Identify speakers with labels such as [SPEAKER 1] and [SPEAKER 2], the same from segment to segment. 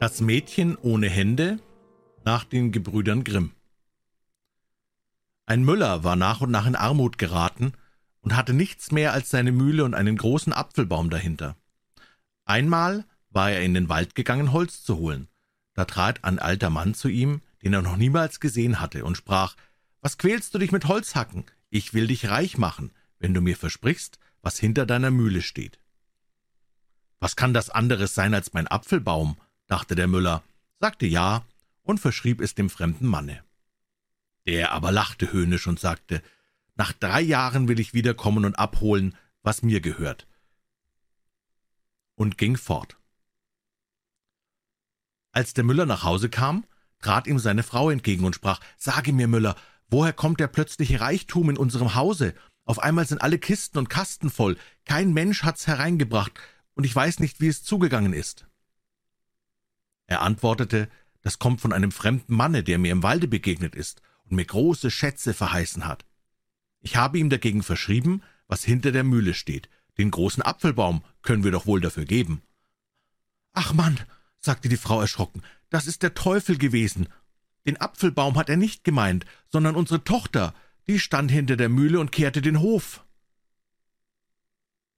[SPEAKER 1] Das Mädchen ohne Hände nach den Gebrüdern Grimm. Ein Müller war nach und nach in Armut geraten und hatte nichts mehr als seine Mühle und einen großen Apfelbaum dahinter. Einmal war er in den Wald gegangen, Holz zu holen. Da trat ein alter Mann zu ihm, den er noch niemals gesehen hatte, und sprach Was quälst du dich mit Holzhacken? Ich will dich reich machen, wenn du mir versprichst, was hinter deiner Mühle steht. Was kann das anderes sein als mein Apfelbaum? Dachte der Müller, sagte ja und verschrieb es dem fremden Manne. Der aber lachte höhnisch und sagte, nach drei Jahren will ich wiederkommen und abholen, was mir gehört. Und ging fort. Als der Müller nach Hause kam, trat ihm seine Frau entgegen und sprach, Sage mir, Müller, woher kommt der plötzliche Reichtum in unserem Hause? Auf einmal sind alle Kisten und Kasten voll, kein Mensch hat's hereingebracht, und ich weiß nicht, wie es zugegangen ist. Er antwortete, das kommt von einem fremden Manne, der mir im Walde begegnet ist und mir große Schätze verheißen hat. Ich habe ihm dagegen verschrieben, was hinter der Mühle steht. Den großen Apfelbaum können wir doch wohl dafür geben. Ach Mann, sagte die Frau erschrocken, das ist der Teufel gewesen. Den Apfelbaum hat er nicht gemeint, sondern unsere Tochter, die stand hinter der Mühle und kehrte den Hof.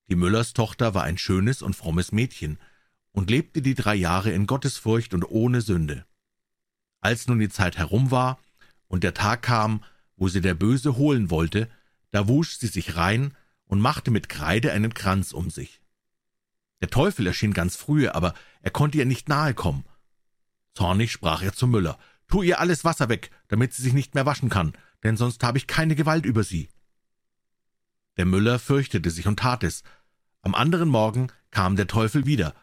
[SPEAKER 1] Die Müllers Tochter war ein schönes und frommes Mädchen, und lebte die drei Jahre in Gottesfurcht und ohne Sünde. Als nun die Zeit herum war und der Tag kam, wo sie der Böse holen wollte, da wusch sie sich rein und machte mit Kreide einen Kranz um sich. Der Teufel erschien ganz frühe, aber er konnte ihr nicht nahe kommen. Zornig sprach er zum Müller, Tu ihr alles Wasser weg, damit sie sich nicht mehr waschen kann, denn sonst habe ich keine Gewalt über sie. Der Müller fürchtete sich und tat es. Am anderen Morgen kam der Teufel wieder,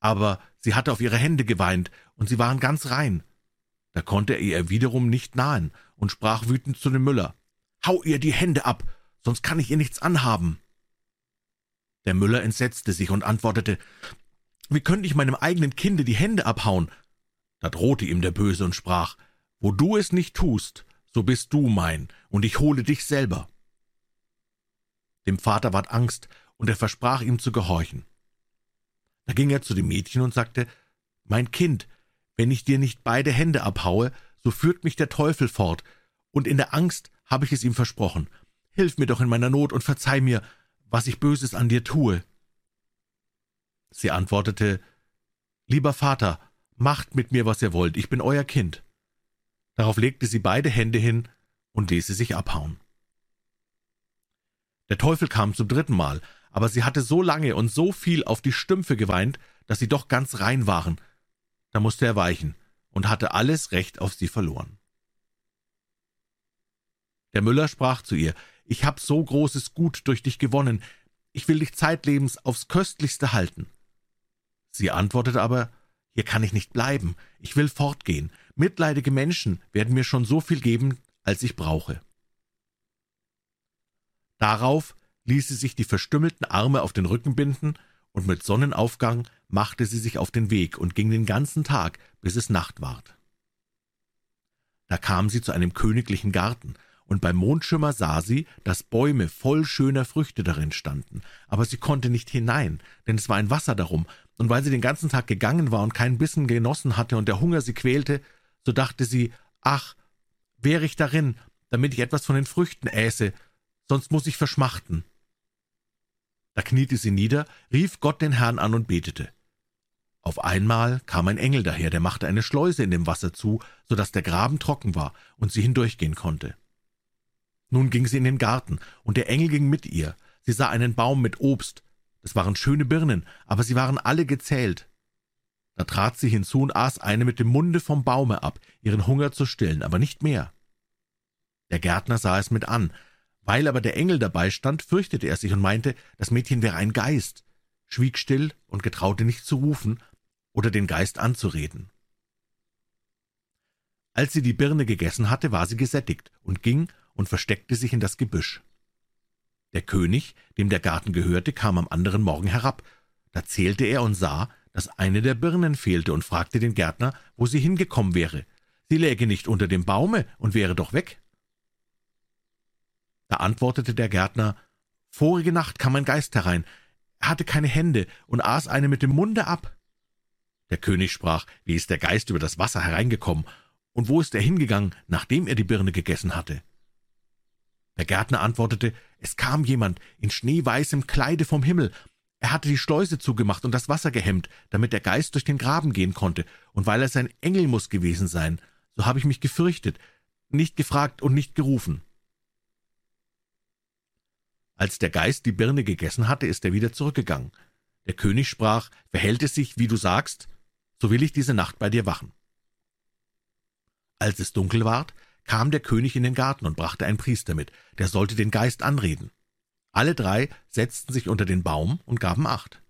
[SPEAKER 1] aber sie hatte auf ihre Hände geweint, und sie waren ganz rein. Da konnte er ihr wiederum nicht nahen und sprach wütend zu dem Müller, Hau ihr die Hände ab, sonst kann ich ihr nichts anhaben. Der Müller entsetzte sich und antwortete, Wie könnte ich meinem eigenen Kinde die Hände abhauen? Da drohte ihm der Böse und sprach, Wo du es nicht tust, so bist du mein, und ich hole dich selber. Dem Vater ward Angst, und er versprach ihm zu gehorchen. Da ging er zu dem Mädchen und sagte, Mein Kind, wenn ich dir nicht beide Hände abhaue, so führt mich der Teufel fort, und in der Angst habe ich es ihm versprochen. Hilf mir doch in meiner Not und verzeih mir, was ich Böses an dir tue. Sie antwortete, Lieber Vater, macht mit mir, was ihr wollt, ich bin euer Kind. Darauf legte sie beide Hände hin und ließ sie sich abhauen. Der Teufel kam zum dritten Mal, aber sie hatte so lange und so viel auf die Stümpfe geweint, dass sie doch ganz rein waren. Da musste er weichen und hatte alles Recht auf sie verloren. Der Müller sprach zu ihr, ich hab so großes Gut durch dich gewonnen, ich will dich zeitlebens aufs Köstlichste halten. Sie antwortete aber, hier kann ich nicht bleiben, ich will fortgehen, mitleidige Menschen werden mir schon so viel geben, als ich brauche. Darauf ließ sie sich die verstümmelten Arme auf den Rücken binden, und mit Sonnenaufgang machte sie sich auf den Weg und ging den ganzen Tag, bis es Nacht ward. Da kam sie zu einem königlichen Garten, und beim Mondschimmer sah sie, dass Bäume voll schöner Früchte darin standen, aber sie konnte nicht hinein, denn es war ein Wasser darum, und weil sie den ganzen Tag gegangen war und keinen Bissen genossen hatte und der Hunger sie quälte, so dachte sie, ach, wäre ich darin, damit ich etwas von den Früchten äße, sonst muss ich verschmachten. Da kniete sie nieder, rief Gott den Herrn an und betete. Auf einmal kam ein Engel daher, der machte eine Schleuse in dem Wasser zu, so dass der Graben trocken war und sie hindurchgehen konnte. Nun ging sie in den Garten, und der Engel ging mit ihr. Sie sah einen Baum mit Obst. Das waren schöne Birnen, aber sie waren alle gezählt. Da trat sie hinzu und aß eine mit dem Munde vom Baume ab, ihren Hunger zu stillen, aber nicht mehr. Der Gärtner sah es mit an, weil aber der Engel dabei stand, fürchtete er sich und meinte, das Mädchen wäre ein Geist, schwieg still und getraute nicht zu rufen oder den Geist anzureden. Als sie die Birne gegessen hatte, war sie gesättigt und ging und versteckte sich in das Gebüsch. Der König, dem der Garten gehörte, kam am anderen Morgen herab. Da zählte er und sah, dass eine der Birnen fehlte und fragte den Gärtner, wo sie hingekommen wäre. Sie läge nicht unter dem Baume und wäre doch weg. Da antwortete der Gärtner, Vorige Nacht kam ein Geist herein, er hatte keine Hände und aß eine mit dem Munde ab. Der König sprach, wie ist der Geist über das Wasser hereingekommen, und wo ist er hingegangen, nachdem er die Birne gegessen hatte? Der Gärtner antwortete, es kam jemand in schneeweißem Kleide vom Himmel, er hatte die Schleuse zugemacht und das Wasser gehemmt, damit der Geist durch den Graben gehen konnte, und weil er sein Engel muss gewesen sein, so habe ich mich gefürchtet, nicht gefragt und nicht gerufen. Als der Geist die Birne gegessen hatte, ist er wieder zurückgegangen. Der König sprach, verhält es sich, wie du sagst, so will ich diese Nacht bei dir wachen. Als es dunkel ward, kam der König in den Garten und brachte einen Priester mit, der sollte den Geist anreden. Alle drei setzten sich unter den Baum und gaben Acht.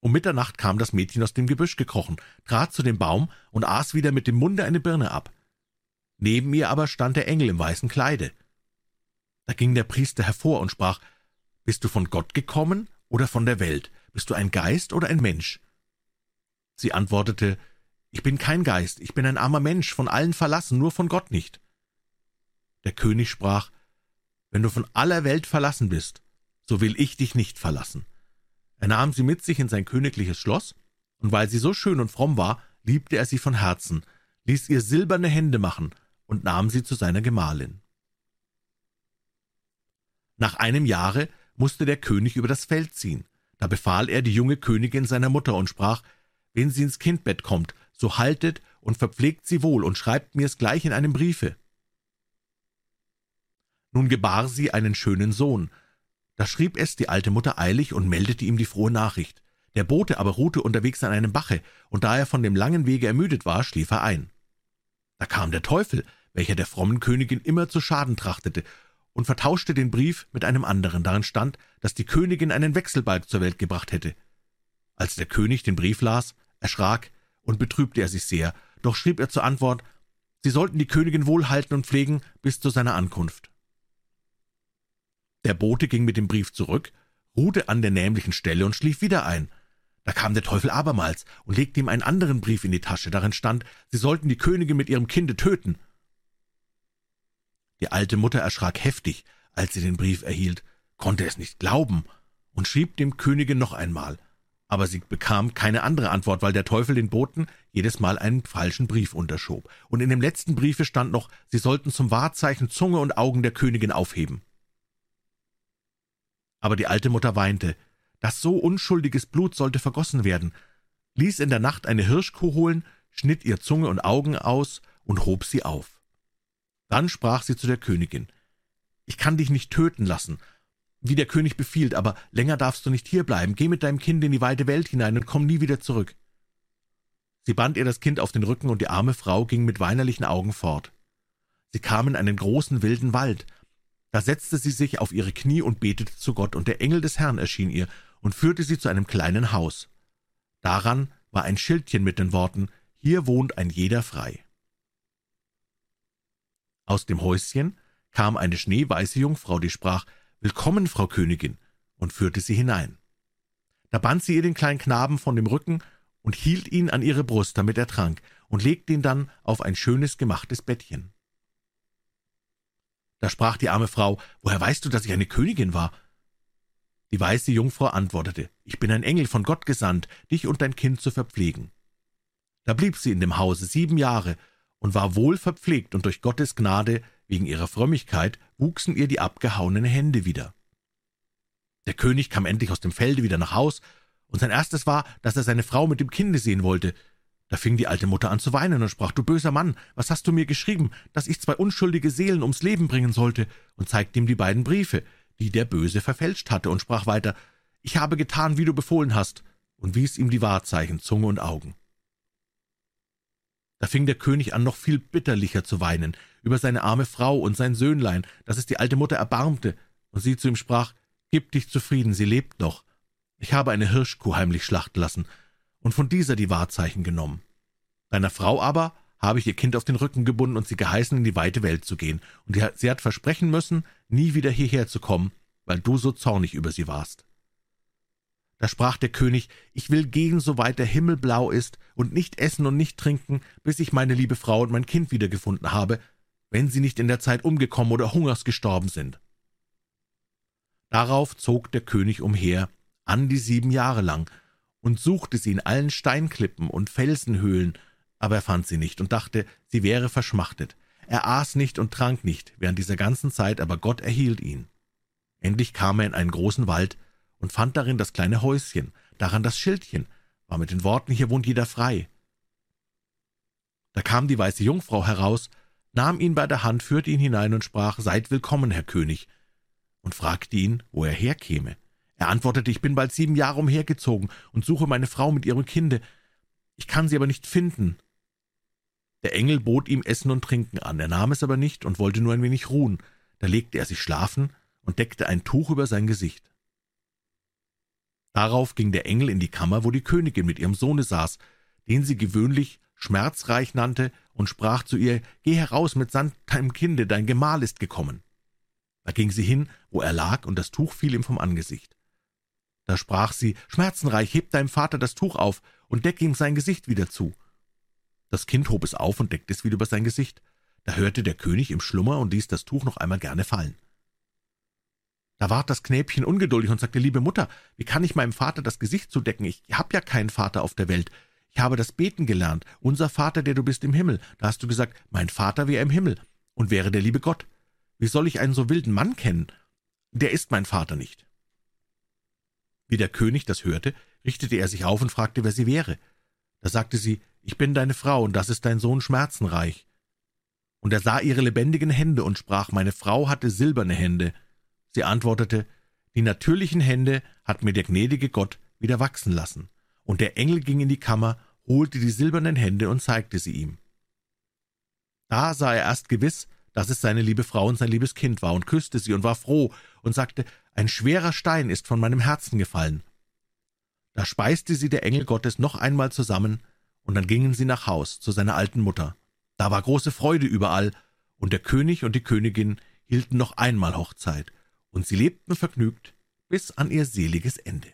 [SPEAKER 1] Um Mitternacht kam das Mädchen aus dem Gebüsch gekrochen, trat zu dem Baum und aß wieder mit dem Munde eine Birne ab. Neben ihr aber stand der Engel im weißen Kleide. Da ging der Priester hervor und sprach, Bist du von Gott gekommen oder von der Welt? Bist du ein Geist oder ein Mensch? Sie antwortete, Ich bin kein Geist, ich bin ein armer Mensch, von allen verlassen, nur von Gott nicht. Der König sprach, Wenn du von aller Welt verlassen bist, so will ich dich nicht verlassen. Er nahm sie mit sich in sein königliches Schloss, und weil sie so schön und fromm war, liebte er sie von Herzen, ließ ihr silberne Hände machen und nahm sie zu seiner Gemahlin. Nach einem Jahre musste der König über das Feld ziehen. Da befahl er die junge Königin seiner Mutter und sprach, wenn sie ins Kindbett kommt, so haltet und verpflegt sie wohl und schreibt mir's gleich in einem Briefe. Nun gebar sie einen schönen Sohn. Da schrieb es die alte Mutter eilig und meldete ihm die frohe Nachricht. Der Bote aber ruhte unterwegs an einem Bache, und da er von dem langen Wege ermüdet war, schlief er ein. Da kam der Teufel, welcher der frommen Königin immer zu Schaden trachtete, und vertauschte den Brief mit einem anderen. Darin stand, dass die Königin einen Wechselbalg zur Welt gebracht hätte. Als der König den Brief las, erschrak und betrübte er sich sehr, doch schrieb er zur Antwort, sie sollten die Königin wohlhalten und pflegen bis zu seiner Ankunft. Der Bote ging mit dem Brief zurück, ruhte an der nämlichen Stelle und schlief wieder ein. Da kam der Teufel abermals und legte ihm einen anderen Brief in die Tasche, darin stand, sie sollten die Königin mit ihrem Kinde töten. Die alte Mutter erschrak heftig, als sie den Brief erhielt, konnte es nicht glauben und schrieb dem Könige noch einmal. Aber sie bekam keine andere Antwort, weil der Teufel den Boten jedes Mal einen falschen Brief unterschob. Und in dem letzten Briefe stand noch, sie sollten zum Wahrzeichen Zunge und Augen der Königin aufheben. Aber die alte Mutter weinte, dass so unschuldiges Blut sollte vergossen werden, ließ in der Nacht eine Hirschkuh holen, schnitt ihr Zunge und Augen aus und hob sie auf. Dann sprach sie zu der Königin, ich kann dich nicht töten lassen, wie der König befiehlt, aber länger darfst du nicht hierbleiben. Geh mit deinem Kind in die weite Welt hinein und komm nie wieder zurück. Sie band ihr das Kind auf den Rücken, und die arme Frau ging mit weinerlichen Augen fort. Sie kam in einen großen wilden Wald. Da setzte sie sich auf ihre Knie und betete zu Gott, und der Engel des Herrn erschien ihr und führte sie zu einem kleinen Haus. Daran war ein Schildchen mit den Worten Hier wohnt ein jeder frei. Aus dem Häuschen kam eine schneeweiße Jungfrau, die sprach, »Willkommen, Frau Königin«, und führte sie hinein. Da band sie ihr den kleinen Knaben von dem Rücken und hielt ihn an ihre Brust, damit er trank, und legte ihn dann auf ein schönes gemachtes Bettchen. Da sprach die arme Frau, »Woher weißt du, dass ich eine Königin war?« Die weiße Jungfrau antwortete, »Ich bin ein Engel von Gott gesandt, dich und dein Kind zu verpflegen.« Da blieb sie in dem Hause sieben Jahre und war wohl verpflegt, und durch Gottes Gnade, wegen ihrer Frömmigkeit, wuchsen ihr die abgehauenen Hände wieder. Der König kam endlich aus dem Felde wieder nach Haus, und sein erstes war, dass er seine Frau mit dem Kinde sehen wollte. Da fing die alte Mutter an zu weinen und sprach, »Du böser Mann, was hast du mir geschrieben, dass ich zwei unschuldige Seelen ums Leben bringen sollte?« und zeigte ihm die beiden Briefe, die der Böse verfälscht hatte, und sprach weiter, »Ich habe getan, wie du befohlen hast«, und wies ihm die Wahrzeichen, Zunge und Augen. Da fing der König an, noch viel bitterlicher zu weinen, über seine arme Frau und sein Söhnlein, dass es die alte Mutter erbarmte, und sie zu ihm sprach, Gib dich zufrieden, sie lebt noch. Ich habe eine Hirschkuh heimlich schlachten lassen und von dieser die Wahrzeichen genommen. Deiner Frau aber habe ich ihr Kind auf den Rücken gebunden und sie geheißen, in die weite Welt zu gehen, und sie hat versprechen müssen, nie wieder hierher zu kommen, weil du so zornig über sie warst. Da sprach der König, ich will gehen, soweit der Himmel blau ist, und nicht essen und nicht trinken, bis ich meine liebe Frau und mein Kind wiedergefunden habe, wenn sie nicht in der Zeit umgekommen oder hungers gestorben sind. Darauf zog der König umher, an die sieben Jahre lang, und suchte sie in allen Steinklippen und Felsenhöhlen, aber er fand sie nicht und dachte, sie wäre verschmachtet. Er aß nicht und trank nicht während dieser ganzen Zeit, aber Gott erhielt ihn. Endlich kam er in einen großen Wald und fand darin das kleine Häuschen, daran das Schildchen, war mit den Worten, hier wohnt jeder frei. Da kam die weiße Jungfrau heraus, nahm ihn bei der Hand, führte ihn hinein und sprach, Seid willkommen, Herr König, und fragte ihn, wo er herkäme. Er antwortete, ich bin bald sieben Jahre umhergezogen und suche meine Frau mit ihrem Kinde. Ich kann sie aber nicht finden. Der Engel bot ihm Essen und Trinken an, er nahm es aber nicht und wollte nur ein wenig ruhen. Da legte er sich schlafen und deckte ein Tuch über sein Gesicht. Darauf ging der Engel in die Kammer, wo die Königin mit ihrem Sohne saß, den sie gewöhnlich schmerzreich nannte, und sprach zu ihr, Geh heraus mit deinem Kinde, dein Gemahl ist gekommen. Da ging sie hin, wo er lag, und das Tuch fiel ihm vom Angesicht. Da sprach sie, Schmerzenreich, heb deinem Vater das Tuch auf und deck ihm sein Gesicht wieder zu. Das Kind hob es auf und deckte es wieder über sein Gesicht. Da hörte der König im Schlummer und ließ das Tuch noch einmal gerne fallen. Da ward das Knäbchen ungeduldig und sagte, liebe Mutter, wie kann ich meinem Vater das Gesicht zudecken? Ich hab ja keinen Vater auf der Welt. Ich habe das Beten gelernt. Unser Vater, der du bist im Himmel. Da hast du gesagt, mein Vater wäre im Himmel und wäre der liebe Gott. Wie soll ich einen so wilden Mann kennen? Der ist mein Vater nicht. Wie der König das hörte, richtete er sich auf und fragte, wer sie wäre. Da sagte sie, ich bin deine Frau, und das ist dein Sohn Schmerzenreich. Und er sah ihre lebendigen Hände und sprach, meine Frau hatte silberne Hände. Sie antwortete, die natürlichen Hände hat mir der gnädige Gott wieder wachsen lassen. Und der Engel ging in die Kammer, holte die silbernen Hände und zeigte sie ihm. Da sah er erst gewiss, dass es seine liebe Frau und sein liebes Kind war, und küsste sie und war froh und sagte, ein schwerer Stein ist von meinem Herzen gefallen. Da speiste sie der Engel Gottes noch einmal zusammen, und dann gingen sie nach Haus zu seiner alten Mutter. Da war große Freude überall, und der König und die Königin hielten noch einmal Hochzeit, und sie lebten vergnügt bis an ihr seliges Ende.